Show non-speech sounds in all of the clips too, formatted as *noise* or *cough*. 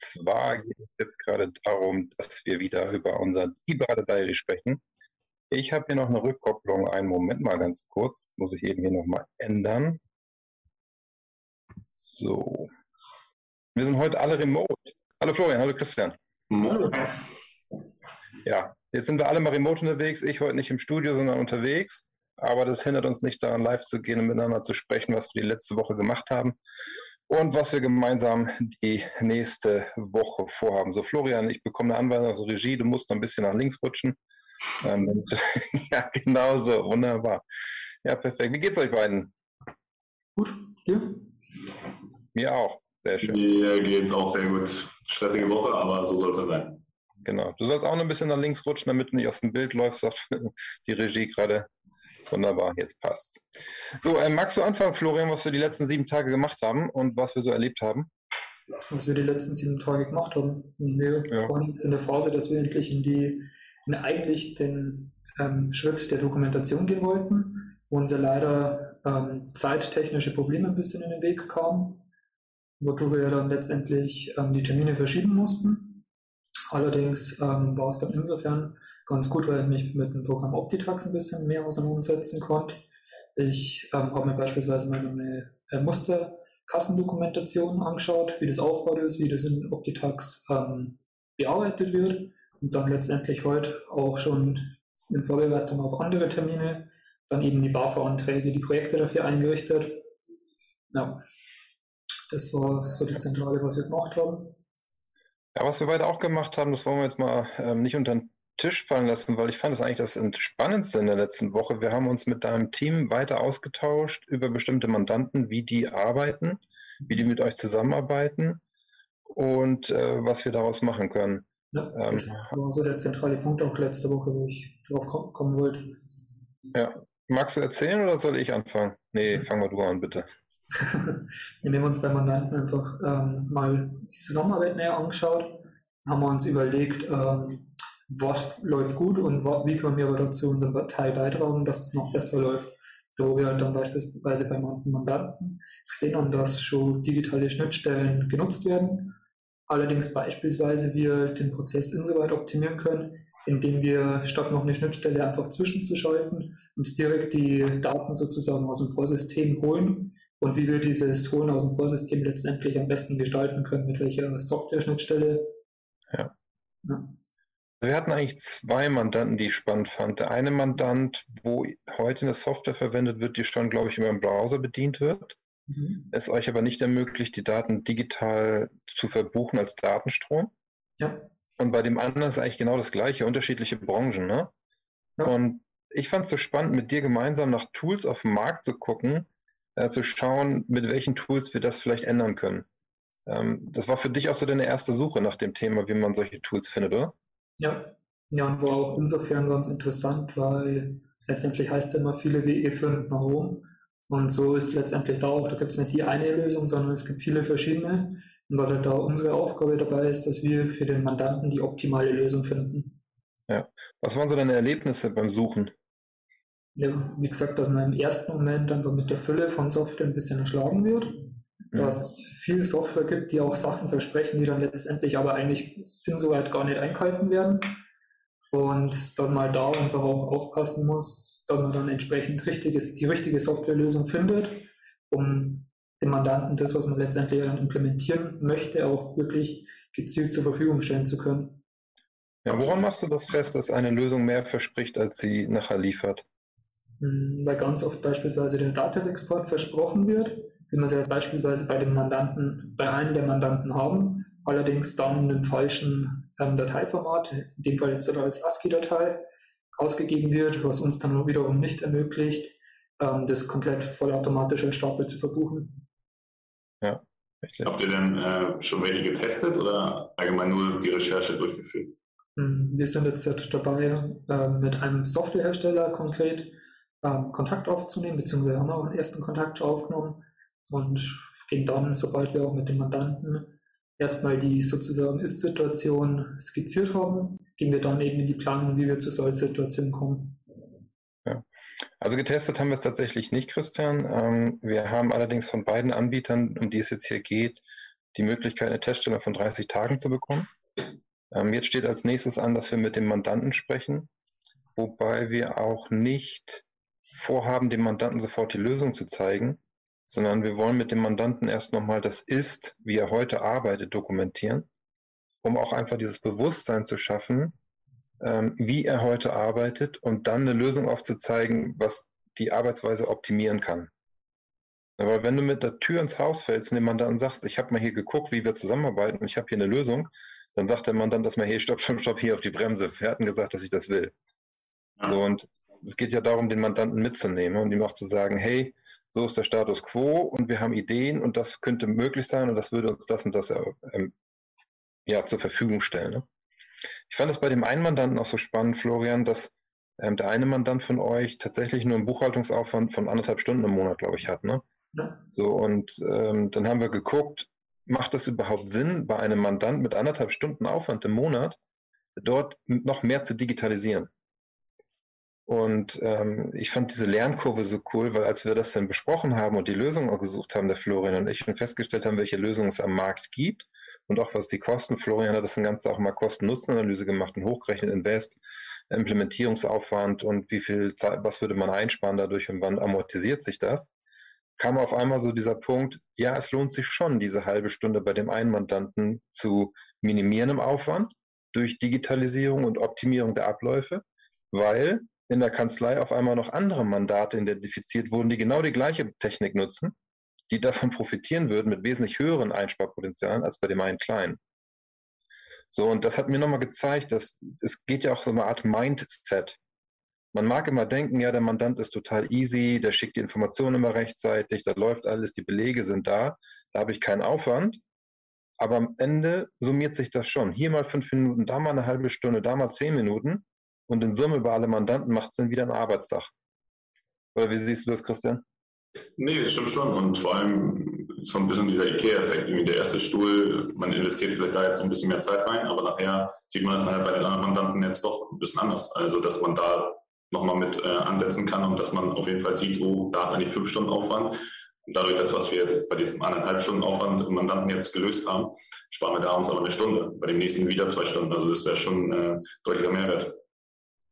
zwar geht es jetzt gerade darum, dass wir wieder über unser Digiberater Diary sprechen. Ich habe hier noch eine Rückkopplung. Einen Moment mal ganz kurz. Das muss ich eben hier nochmal ändern. So. Wir sind heute alle remote. Hallo Florian, hallo Christian. Hallo. Ja, jetzt sind wir alle mal remote unterwegs. Ich heute nicht im Studio, sondern unterwegs. Aber das hindert uns nicht daran, live zu gehen und miteinander zu sprechen, was wir die letzte Woche gemacht haben und was wir gemeinsam die nächste Woche vorhaben. So, Florian, ich bekomme eine Anweisung aus der Regie, du musst noch ein bisschen nach links rutschen. Ähm, *laughs* ja, genau so, wunderbar. Ja, perfekt. Wie geht's euch beiden? Gut, dir? Mir auch, sehr schön. Mir geht's auch sehr gut. Stressige Woche, aber so soll es ja sein. Genau. Du sollst auch noch ein bisschen nach links rutschen, damit du nicht aus dem Bild läufst, sagt *laughs* die Regie gerade. Wunderbar, jetzt passt's. So, äh, magst du anfangen, Florian, was wir die letzten sieben Tage gemacht haben und was wir so erlebt haben? Was wir die letzten sieben Tage gemacht haben. Wir ja. waren jetzt in der Phase, dass wir endlich in die, in eigentlich den ähm, Schritt der Dokumentation gehen wollten, wo uns ja leider ähm, zeittechnische Probleme ein bisschen in den Weg kamen, wodurch wir dann letztendlich ähm, die Termine verschieben mussten. Allerdings ähm, war es dann insofern ganz gut, weil ich mich mit dem Programm Optitrax ein bisschen mehr auseinandersetzen konnte. Ich ähm, habe mir beispielsweise mal so eine äh, Musterkassendokumentation angeschaut, wie das aufgebaut ist, wie das in Optitrax ähm, bearbeitet wird und dann letztendlich heute auch schon in Vorbereitung auf andere Termine dann eben die BAFA-Anträge, die Projekte dafür eingerichtet. Ja, das war so das Zentrale, was wir gemacht haben. Ja, was wir beide auch gemacht haben, das wollen wir jetzt mal ähm, nicht unter den Tisch fallen lassen, weil ich fand es eigentlich das Spannendste in der letzten Woche. Wir haben uns mit deinem Team weiter ausgetauscht über bestimmte Mandanten, wie die arbeiten, wie die mit euch zusammenarbeiten und äh, was wir daraus machen können. Ja, ähm, das war so der zentrale Punkt auch letzte Woche, wo ich drauf kommen wollte. Ja. Magst du erzählen oder soll ich anfangen? Nee, ja. fang mal du an, bitte. *laughs* wir haben uns bei Mandanten einfach ähm, mal die Zusammenarbeit näher angeschaut, haben wir uns überlegt, ähm, was läuft gut und wie können wir aber dazu unseren Teil beitragen, dass es noch besser läuft. So wir halt dann beispielsweise bei manchen Mandanten gesehen haben, dass schon digitale Schnittstellen genutzt werden. Allerdings beispielsweise wir den Prozess insoweit optimieren können, indem wir statt noch eine Schnittstelle einfach zwischenzuschalten, uns direkt die Daten sozusagen aus dem Vorsystem holen und wie wir dieses Holen aus dem Vorsystem letztendlich am besten gestalten können, mit welcher Software-Schnittstelle. Ja. ja. Wir hatten eigentlich zwei Mandanten, die ich spannend fand. Der eine Mandant, wo heute eine Software verwendet wird, die schon, glaube ich, über den Browser bedient wird. Mhm. Es euch aber nicht ermöglicht, die Daten digital zu verbuchen als Datenstrom. Ja. Und bei dem anderen ist eigentlich genau das gleiche, unterschiedliche Branchen. Ne? Ja. Und ich fand es so spannend, mit dir gemeinsam nach Tools auf dem Markt zu gucken, äh, zu schauen, mit welchen Tools wir das vielleicht ändern können. Ähm, das war für dich auch so deine erste Suche nach dem Thema, wie man solche Tools findet, oder? Ja, ja, und war auch insofern ganz interessant, weil letztendlich heißt es immer, viele Wege führen nach Rom. Und so ist letztendlich da auch, da gibt es nicht die eine Lösung, sondern es gibt viele verschiedene. Und was halt da unsere Aufgabe dabei ist, dass wir für den Mandanten die optimale Lösung finden. Ja. Was waren so deine Erlebnisse beim Suchen? Ja, wie gesagt, dass man im ersten Moment einfach mit der Fülle von Software ein bisschen erschlagen wird dass es viel Software gibt, die auch Sachen versprechen, die dann letztendlich aber eigentlich insoweit gar nicht eingehalten werden. Und dass man halt da einfach auch aufpassen muss, dass man dann entsprechend richtiges, die richtige Softwarelösung findet, um dem Mandanten das, was man letztendlich dann implementieren möchte, auch wirklich gezielt zur Verfügung stellen zu können. Ja, woran machst du das fest, dass eine Lösung mehr verspricht, als sie nachher liefert? Hm, weil ganz oft beispielsweise der Datenexport versprochen wird wie wir es jetzt beispielsweise bei dem Mandanten, bei einem der Mandanten haben, allerdings dann im falschen ähm, Dateiformat, in dem Fall jetzt sogar als ASCII-Datei, ausgegeben wird, was uns dann wiederum nicht ermöglicht, ähm, das komplett vollautomatisch als Stapel zu verbuchen. Ja. Richtig. Habt ihr denn äh, schon welche getestet oder allgemein nur die Recherche durchgeführt? Hm, wir sind jetzt dabei, äh, mit einem Softwarehersteller konkret ähm, Kontakt aufzunehmen, beziehungsweise haben wir auch einen ersten Kontakt aufgenommen und gehen dann, sobald wir auch mit dem Mandanten erstmal die sozusagen Ist-Situation skizziert haben, gehen wir dann eben in die Planung, wie wir zu solchen Situationen kommen. Ja. Also getestet haben wir es tatsächlich nicht, Christian. Ähm, wir haben allerdings von beiden Anbietern, um die es jetzt hier geht, die Möglichkeit, eine Teststellung von 30 Tagen zu bekommen. Ähm, jetzt steht als nächstes an, dass wir mit dem Mandanten sprechen, wobei wir auch nicht vorhaben, dem Mandanten sofort die Lösung zu zeigen, sondern wir wollen mit dem Mandanten erst nochmal das Ist, wie er heute arbeitet, dokumentieren, um auch einfach dieses Bewusstsein zu schaffen, ähm, wie er heute arbeitet und dann eine Lösung aufzuzeigen, was die Arbeitsweise optimieren kann. Aber wenn du mit der Tür ins Haus fällst und dem Mandanten sagst, ich habe mal hier geguckt, wie wir zusammenarbeiten und ich habe hier eine Lösung, dann sagt der Mandant dass man, hey, stopp, stopp, stopp, hier auf die Bremse. Wir hatten gesagt, dass ich das will. So, und es geht ja darum, den Mandanten mitzunehmen und ihm auch zu sagen, hey, so ist der Status quo und wir haben Ideen und das könnte möglich sein und das würde uns das und das ähm, ja, zur Verfügung stellen. Ne? Ich fand es bei dem einen Mandanten auch so spannend, Florian, dass ähm, der eine Mandant von euch tatsächlich nur einen Buchhaltungsaufwand von anderthalb Stunden im Monat, glaube ich, hat. Ne? Ja. So, und ähm, dann haben wir geguckt, macht es überhaupt Sinn, bei einem Mandant mit anderthalb Stunden Aufwand im Monat dort noch mehr zu digitalisieren? Und ähm, ich fand diese Lernkurve so cool, weil als wir das dann besprochen haben und die Lösung auch gesucht haben, der Florian und ich, und festgestellt haben, welche Lösungen es am Markt gibt und auch was die Kosten, Florian hat das Ganze auch mal Kosten-Nutzen-Analyse gemacht und hochgerechnet, Invest, Implementierungsaufwand und wie viel Zeit, was würde man einsparen dadurch und wann amortisiert sich das, kam auf einmal so dieser Punkt, ja, es lohnt sich schon, diese halbe Stunde bei dem einen Mandanten zu minimieren im Aufwand durch Digitalisierung und Optimierung der Abläufe, weil in der Kanzlei auf einmal noch andere Mandate identifiziert wurden, die genau die gleiche Technik nutzen, die davon profitieren würden mit wesentlich höheren Einsparpotenzialen als bei dem einen kleinen. So, und das hat mir nochmal gezeigt, dass es geht ja auch so eine Art Mindset. Man mag immer denken, ja, der Mandant ist total easy, der schickt die Informationen immer rechtzeitig, da läuft alles, die Belege sind da, da habe ich keinen Aufwand. Aber am Ende summiert sich das schon. Hier mal fünf Minuten, da mal eine halbe Stunde, da mal zehn Minuten. Und in Summe bei alle Mandanten macht es dann wieder einen Arbeitstag. Oder wie siehst du das, Christian? Nee, das stimmt schon. Und vor allem so ein bisschen dieser IKEA-Effekt. Der erste Stuhl, man investiert vielleicht da jetzt ein bisschen mehr Zeit rein, aber nachher sieht man das dann halt bei den anderen Mandanten jetzt doch ein bisschen anders. Also, dass man da nochmal mit äh, ansetzen kann und dass man auf jeden Fall sieht, oh, da ist eigentlich fünf Stunden Aufwand. Und dadurch, das, was wir jetzt bei diesem anderthalb Stunden Aufwand im Mandanten jetzt gelöst haben, sparen wir da uns aber eine Stunde. Bei dem nächsten wieder zwei Stunden. Also das ist ja schon äh, deutlicher Mehrwert.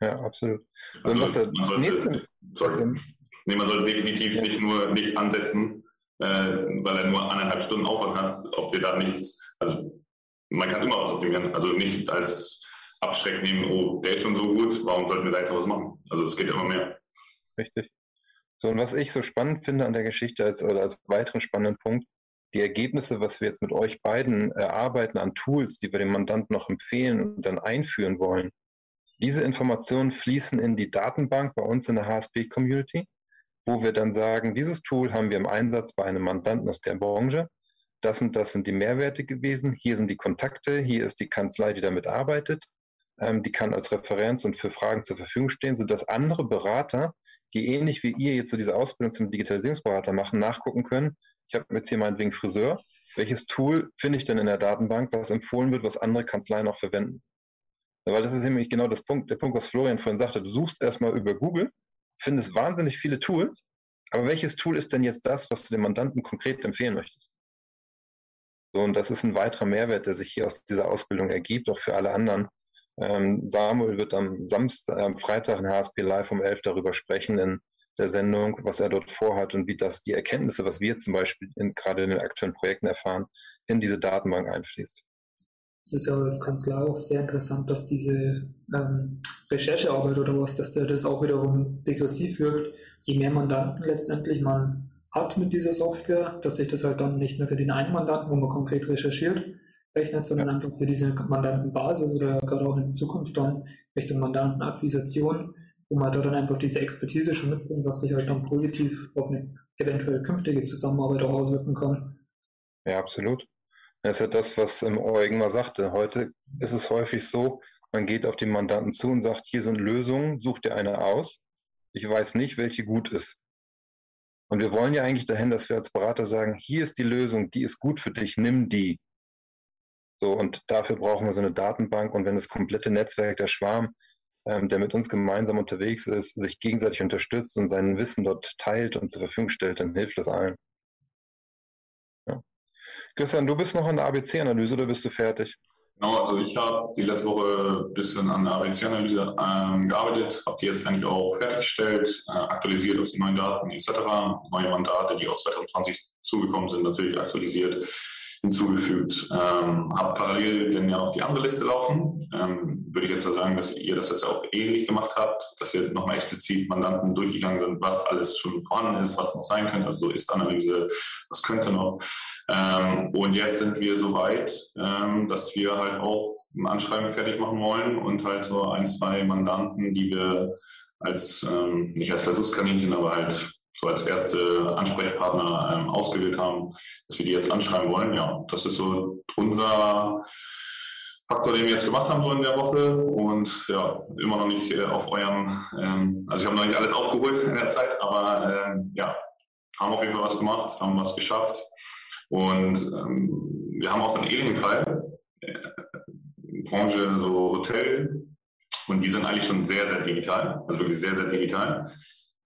Ja, absolut. Also, was der man sollte, nächste, sorry, nee, man sollte definitiv ja. nicht nur nicht ansetzen, äh, weil er nur anderthalb Stunden Aufwand hat, ob wir da nichts, also man kann immer was optimieren. Also nicht als Abschreck nehmen, oh, der ist schon so gut, warum sollten wir da jetzt was machen? Also es geht immer mehr. Richtig. So, und was ich so spannend finde an der Geschichte als, oder als weiteren spannenden Punkt, die Ergebnisse, was wir jetzt mit euch beiden erarbeiten an Tools, die wir dem Mandanten noch empfehlen und dann einführen wollen, diese Informationen fließen in die Datenbank bei uns in der HSP-Community, wo wir dann sagen, dieses Tool haben wir im Einsatz bei einem Mandanten aus der Branche. Das und das sind die Mehrwerte gewesen. Hier sind die Kontakte. Hier ist die Kanzlei, die damit arbeitet. Ähm, die kann als Referenz und für Fragen zur Verfügung stehen, sodass andere Berater, die ähnlich wie ihr jetzt so diese Ausbildung zum Digitalisierungsberater machen, nachgucken können. Ich habe jetzt hier meinetwegen Friseur. Welches Tool finde ich denn in der Datenbank, was empfohlen wird, was andere Kanzleien auch verwenden? Weil das ist nämlich genau das Punkt, der Punkt, was Florian vorhin sagte. Du suchst erstmal über Google, findest wahnsinnig viele Tools, aber welches Tool ist denn jetzt das, was du dem Mandanten konkret empfehlen möchtest? So, und das ist ein weiterer Mehrwert, der sich hier aus dieser Ausbildung ergibt, auch für alle anderen. Ähm, Samuel wird am Samstag, am Freitag in HSP Live um 11 darüber sprechen in der Sendung, was er dort vorhat und wie das die Erkenntnisse, was wir zum Beispiel in, gerade in den aktuellen Projekten erfahren, in diese Datenbank einfließt es ist ja als Kanzler auch sehr interessant, dass diese ähm, Recherchearbeit oder was, dass der das auch wiederum degressiv wirkt. Je mehr Mandanten letztendlich man hat mit dieser Software, dass sich das halt dann nicht nur für den einen Mandanten, wo man konkret recherchiert, rechnet, sondern ja. einfach für diese Mandantenbasis oder gerade auch in Zukunft dann Richtung Mandantenakquisition, wo man da dann einfach diese Expertise schon mitbringt, was sich halt dann positiv auf eine eventuell künftige Zusammenarbeit auch auswirken kann. Ja, absolut. Das ist ja das, was ähm, Eugen mal sagte. Heute ist es häufig so, man geht auf den Mandanten zu und sagt, hier sind Lösungen, such dir eine aus. Ich weiß nicht, welche gut ist. Und wir wollen ja eigentlich dahin, dass wir als Berater sagen, hier ist die Lösung, die ist gut für dich, nimm die. So, und dafür brauchen wir so eine Datenbank. Und wenn das komplette Netzwerk, der Schwarm, ähm, der mit uns gemeinsam unterwegs ist, sich gegenseitig unterstützt und sein Wissen dort teilt und zur Verfügung stellt, dann hilft das allen. Christian, du bist noch an der ABC-Analyse oder bist du fertig? Genau, also ich habe die letzte Woche ein bisschen an der ABC-Analyse ähm, gearbeitet, habe die jetzt eigentlich auch fertiggestellt, äh, aktualisiert auf die neuen Daten etc. Neue Mandate, die aus 2020 zugekommen sind, natürlich aktualisiert hinzugefügt. Ähm, habe parallel dann ja auch die andere Liste laufen. Ähm, würde ich jetzt ja sagen, dass ihr das jetzt auch ähnlich gemacht habt, dass wir nochmal explizit Mandanten durchgegangen sind, was alles schon vorhanden ist, was noch sein könnte, also so Ist-Analyse, was könnte noch. Ähm, und jetzt sind wir so weit, ähm, dass wir halt auch ein Anschreiben fertig machen wollen und halt so ein, zwei Mandanten, die wir als, ähm, nicht als Versuchskaninchen, aber halt so als erste Ansprechpartner ähm, ausgewählt haben, dass wir die jetzt anschreiben wollen. Ja, das ist so unser Faktor, den wir jetzt gemacht haben so in der Woche und ja, immer noch nicht äh, auf eurem, ähm, also ich habe noch nicht alles aufgeholt in der Zeit, aber ähm, ja, haben auf jeden Fall was gemacht, haben was geschafft und ähm, wir haben auch so einen ähnlichen Fall, äh, Branche so Hotel und die sind eigentlich schon sehr, sehr digital, also wirklich sehr, sehr digital.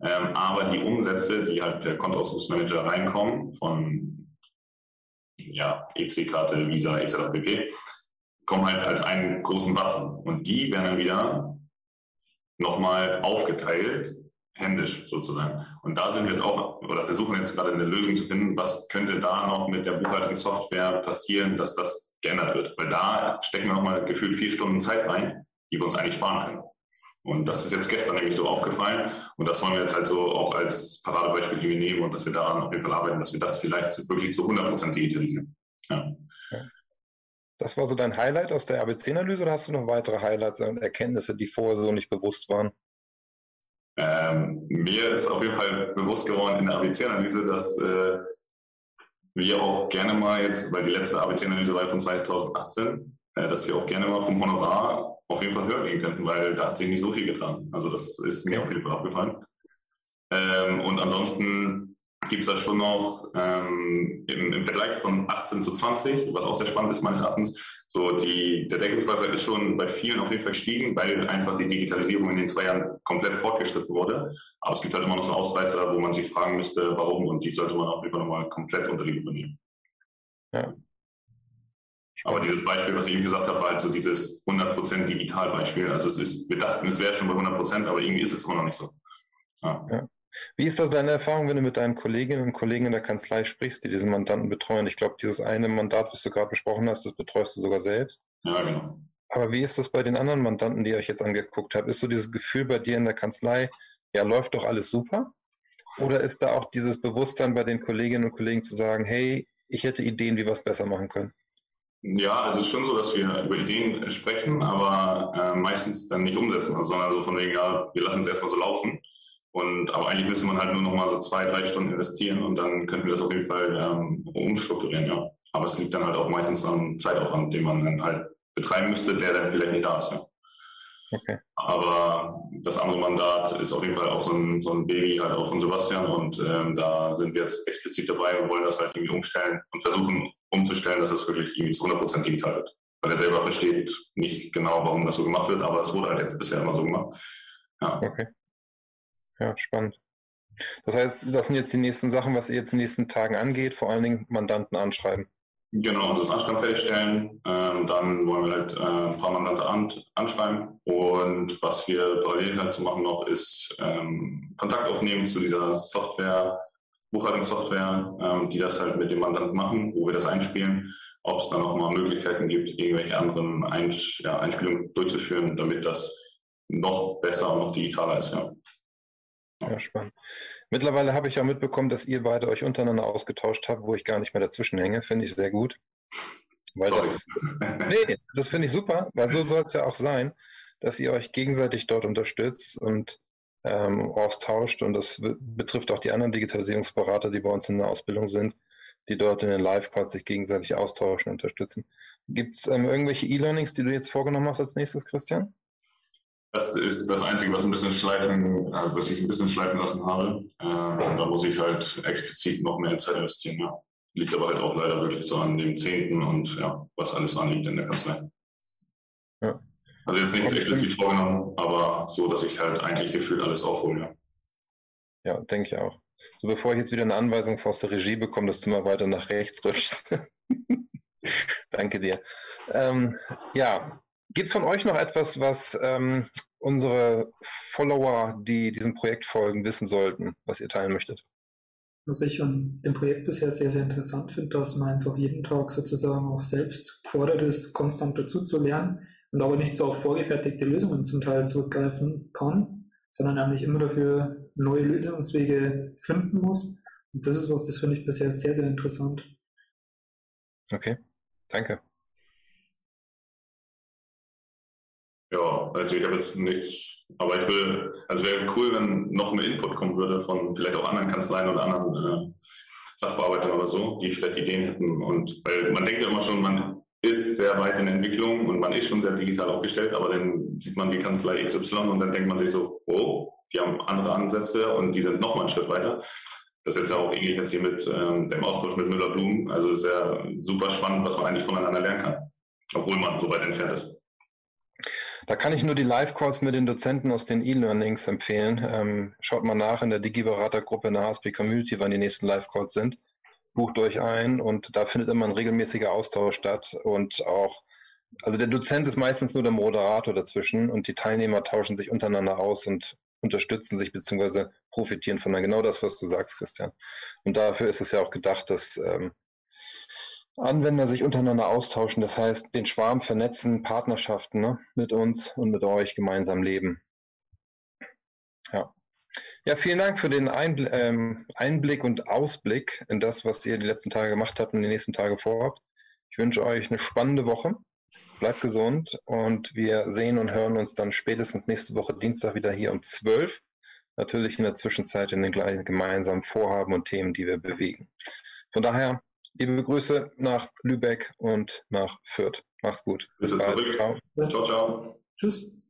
Ähm, aber die Umsätze, die halt per Kontoausdrucksmanager reinkommen, von ja, EC-Karte, Visa etc. pp., kommen halt als einen großen Batzen. Und die werden dann wieder nochmal aufgeteilt, händisch sozusagen. Und da sind wir jetzt auch, oder versuchen jetzt gerade eine Lösung zu finden, was könnte da noch mit der Buchhaltungssoftware passieren, dass das geändert wird. Weil da stecken wir nochmal gefühlt vier Stunden Zeit rein, die wir uns eigentlich sparen können. Und das ist jetzt gestern nämlich so aufgefallen. Und das wollen wir jetzt halt so auch als Paradebeispiel irgendwie nehmen und dass wir daran auf jeden Fall arbeiten, dass wir das vielleicht wirklich zu 100 Prozent digitalisieren. Ja. Das war so dein Highlight aus der ABC-Analyse oder hast du noch weitere Highlights und Erkenntnisse, die vorher so nicht bewusst waren? Ähm, mir ist auf jeden Fall bewusst geworden in der ABC-Analyse, dass äh, wir auch gerne mal jetzt, weil die letzte ABC-Analyse war von 2018, äh, dass wir auch gerne mal vom Honorar auf jeden Fall höher gehen könnten, weil da hat sich nicht so viel getan. Also das ist mir auf jeden Fall aufgefallen. Ähm, und ansonsten gibt es da schon noch ähm, im, im, Vergleich von 18 zu 20, was auch sehr spannend ist meines Erachtens, so die, der Deckungsbeitrag ist schon bei vielen auf jeden Fall gestiegen, weil einfach die Digitalisierung in den zwei Jahren komplett fortgeschritten wurde. Aber es gibt halt immer noch so Ausreißer, wo man sich fragen müsste, warum und die sollte man auf jeden Fall nochmal komplett unter die Lupe nehmen. Ja. Aber dieses Beispiel, was ich eben gesagt habe, war halt so dieses 100% Digital-Beispiel. Also es ist, wir dachten, es wäre schon bei 100%, aber irgendwie ist es immer noch nicht so. Ja. Ja. Wie ist das deine Erfahrung, wenn du mit deinen Kolleginnen und Kollegen in der Kanzlei sprichst, die diesen Mandanten betreuen? Ich glaube, dieses eine Mandat, was du gerade besprochen hast, das betreust du sogar selbst. Ja, genau. Aber wie ist das bei den anderen Mandanten, die ihr euch jetzt angeguckt habt? Ist so dieses Gefühl bei dir in der Kanzlei, ja, läuft doch alles super? Oder ist da auch dieses Bewusstsein bei den Kolleginnen und Kollegen zu sagen, hey, ich hätte Ideen, wie wir es besser machen können? Ja, also es ist schon so, dass wir über Ideen sprechen, aber äh, meistens dann nicht umsetzen, also, sondern so von wegen, ja, wir lassen es erstmal so laufen. Und aber eigentlich müsste man halt nur noch mal so zwei, drei Stunden investieren und dann könnten wir das auf jeden Fall ähm, umstrukturieren, ja. Aber es liegt dann halt auch meistens am Zeitaufwand, den man dann halt betreiben müsste, der dann vielleicht nicht da ist. Ja. Okay. Aber das andere Mandat ist auf jeden Fall auch so ein, so ein Baby halt auch von Sebastian und ähm, da sind wir jetzt explizit dabei und wollen das halt irgendwie umstellen und versuchen umzustellen, dass es wirklich irgendwie zu 100% digital wird. Weil er selber versteht nicht genau, warum das so gemacht wird, aber es wurde halt jetzt bisher immer so gemacht. Ja. Okay. Ja, spannend. Das heißt, das sind jetzt die nächsten Sachen, was ihr jetzt in den nächsten Tagen angeht, vor allen Dingen Mandanten anschreiben. Genau, also das Anschreiben fertigstellen. Ähm, dann wollen wir halt äh, ein paar Mandante an, anschreiben. Und was wir parallel halt zu machen noch, ist ähm, Kontakt aufnehmen zu dieser Software, Buchhaltungssoftware, ähm, die das halt mit dem Mandanten machen, wo wir das einspielen. Ob es dann auch mal Möglichkeiten gibt, irgendwelche anderen Eins ja, Einspielungen durchzuführen, damit das noch besser und noch digitaler ist. Ja. Ja, spannend. Mittlerweile habe ich ja mitbekommen, dass ihr beide euch untereinander ausgetauscht habt, wo ich gar nicht mehr dazwischen hänge. Finde ich sehr gut. Weil das, nee, das finde ich super, weil so soll es ja auch sein, dass ihr euch gegenseitig dort unterstützt und ähm, austauscht. Und das betrifft auch die anderen Digitalisierungsberater, die bei uns in der Ausbildung sind. die dort in den Live-Calls sich gegenseitig austauschen und unterstützen. Gibt es ähm, irgendwelche E-Learnings, die du jetzt vorgenommen hast als nächstes, Christian? Das ist das Einzige, was ein bisschen schleifen, äh, was ich ein bisschen schleifen lassen habe. Äh, da muss ich halt explizit noch mehr Zeit investieren, ja. Liegt aber halt auch leider wirklich so an dem Zehnten und ja, was alles anliegt in der Kanzlei. Also jetzt nichts explizit vorgenommen, aber so, dass ich halt eigentlich gefühlt alles aufhole. Ja, ja denke ich auch. So, bevor ich jetzt wieder eine Anweisung aus der Regie bekomme, dass du mal weiter nach rechts rutschst. *laughs* Danke dir. Ähm, ja, gibt es von euch noch etwas, was ähm, unsere Follower, die diesem Projekt folgen, wissen sollten, was ihr teilen möchtet? Was ich an dem Projekt bisher sehr, sehr interessant finde, dass man einfach jeden Tag sozusagen auch selbst gefordert ist, konstant dazu zu lernen und aber nicht so auf vorgefertigte Lösungen zum Teil zurückgreifen kann, sondern eigentlich immer dafür neue Lösungswege finden muss. Und das ist was, das finde ich bisher sehr, sehr interessant. Okay, danke. Ja, also ich habe jetzt nichts, aber ich will, also wäre cool, wenn noch mehr Input kommen würde von vielleicht auch anderen Kanzleien oder anderen äh, Sachbearbeitern oder so, die vielleicht Ideen hätten. Und weil man denkt ja immer schon, man ist sehr weit in Entwicklung und man ist schon sehr digital aufgestellt, aber dann sieht man die Kanzlei XY und dann denkt man sich so, oh, die haben andere Ansätze und die sind noch mal einen Schritt weiter. Das ist jetzt ja auch ähnlich jetzt hier mit ähm, dem Austausch mit Müller-Blum. Also sehr super spannend, was man eigentlich voneinander lernen kann, obwohl man so weit entfernt ist. Da kann ich nur die Live-Calls mit den Dozenten aus den E-Learnings empfehlen. Ähm, schaut mal nach in der Digi-Beratergruppe in der HSP Community, wann die nächsten Live-Calls sind. Bucht euch ein und da findet immer ein regelmäßiger Austausch statt und auch, also der Dozent ist meistens nur der Moderator dazwischen und die Teilnehmer tauschen sich untereinander aus und unterstützen sich bzw. profitieren von genau das, was du sagst, Christian. Und dafür ist es ja auch gedacht, dass ähm, Anwender sich untereinander austauschen, das heißt den Schwarm vernetzen, Partnerschaften ne, mit uns und mit euch gemeinsam leben. Ja. Vielen Dank für den ähm, Einblick und Ausblick in das, was ihr die letzten Tage gemacht habt und die nächsten Tage vorhabt. Ich wünsche euch eine spannende Woche. Bleibt gesund und wir sehen und hören uns dann spätestens nächste Woche Dienstag wieder hier um 12. Natürlich in der Zwischenzeit in den gleichen gemeinsamen Vorhaben und Themen, die wir bewegen. Von daher Liebe Grüße nach Lübeck und nach Fürth. Macht's gut. Bis zurück. Ciao, ciao. ciao. Tschüss.